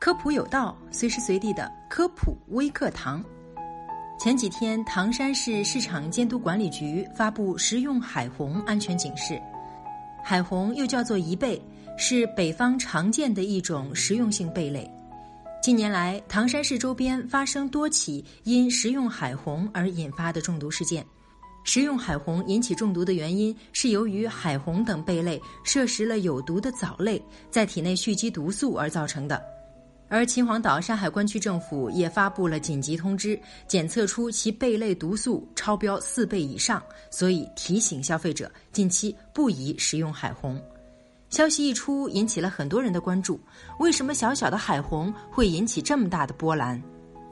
科普有道，随时随地的科普微课堂。前几天，唐山市市场监督管理局发布食用海虹安全警示。海虹又叫做贻贝，是北方常见的一种食用性贝类。近年来，唐山市周边发生多起因食用海虹而引发的中毒事件。食用海虹引起中毒的原因是由于海虹等贝类摄食了有毒的藻类，在体内蓄积毒素而造成的。而秦皇岛山海关区政府也发布了紧急通知，检测出其贝类毒素超标四倍以上，所以提醒消费者近期不宜食用海虹。消息一出，引起了很多人的关注。为什么小小的海虹会引起这么大的波澜？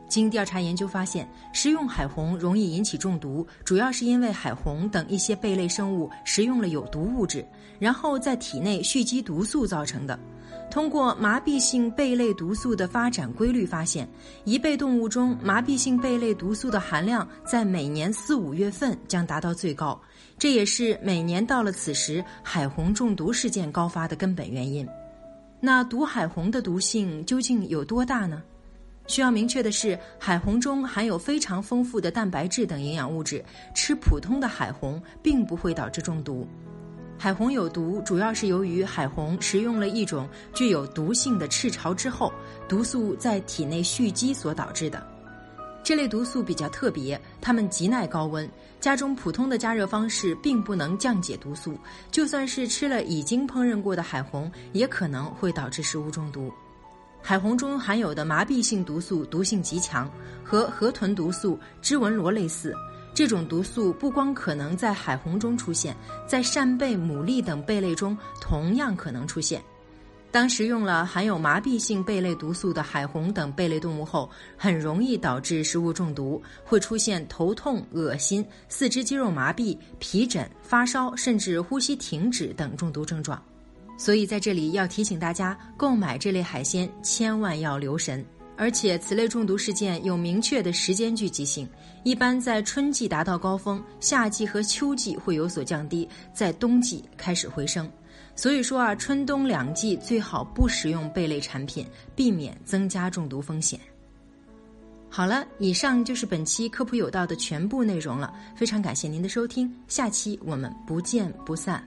经调查研究发现，食用海虹容易引起中毒，主要是因为海虹等一些贝类生物食用了有毒物质，然后在体内蓄积毒素造成的。通过麻痹性贝类毒素的发展规律发现，贻贝动物中麻痹性贝类毒素的含量在每年四五月份将达到最高，这也是每年到了此时海虹中毒事件高发的根本原因。那毒海虹的毒性究竟有多大呢？需要明确的是，海虹中含有非常丰富的蛋白质等营养物质，吃普通的海虹并不会导致中毒。海虹有毒，主要是由于海虹食用了一种具有毒性的赤潮之后，毒素在体内蓄积所导致的。这类毒素比较特别，它们极耐高温，家中普通的加热方式并不能降解毒素，就算是吃了已经烹饪过的海虹，也可能会导致食物中毒。海虹中含有的麻痹性毒素毒性极强，和河豚毒素、织纹螺类似。这种毒素不光可能在海虹中出现，在扇贝、牡蛎等贝类中同样可能出现。当食用了含有麻痹性贝类毒素的海虹等贝类动物后，很容易导致食物中毒，会出现头痛、恶心、四肢肌肉麻痹、皮疹、发烧，甚至呼吸停止等中毒症状。所以在这里要提醒大家，购买这类海鲜千万要留神。而且此类中毒事件有明确的时间聚集性，一般在春季达到高峰，夏季和秋季会有所降低，在冬季开始回升。所以说啊，春冬两季最好不食用贝类产品，避免增加中毒风险。好了，以上就是本期科普有道的全部内容了，非常感谢您的收听，下期我们不见不散。